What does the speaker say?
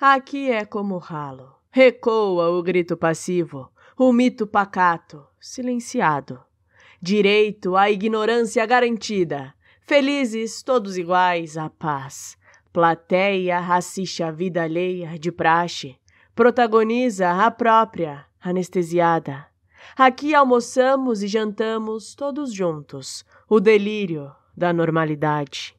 Aqui é como ralo. Recoa o grito passivo, o mito pacato, silenciado. Direito à ignorância garantida. Felizes todos iguais à paz. Plateia assiste a vida alheia de praxe. Protagoniza a própria, anestesiada. Aqui almoçamos e jantamos todos juntos. O delírio da normalidade.